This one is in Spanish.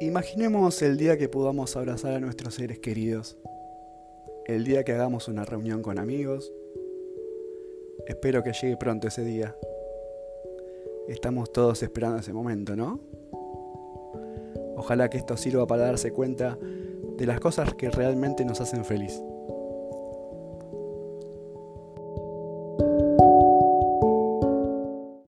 Imaginemos el día que podamos abrazar a nuestros seres queridos, el día que hagamos una reunión con amigos. Espero que llegue pronto ese día. Estamos todos esperando ese momento, ¿no? Ojalá que esto sirva para darse cuenta de las cosas que realmente nos hacen feliz.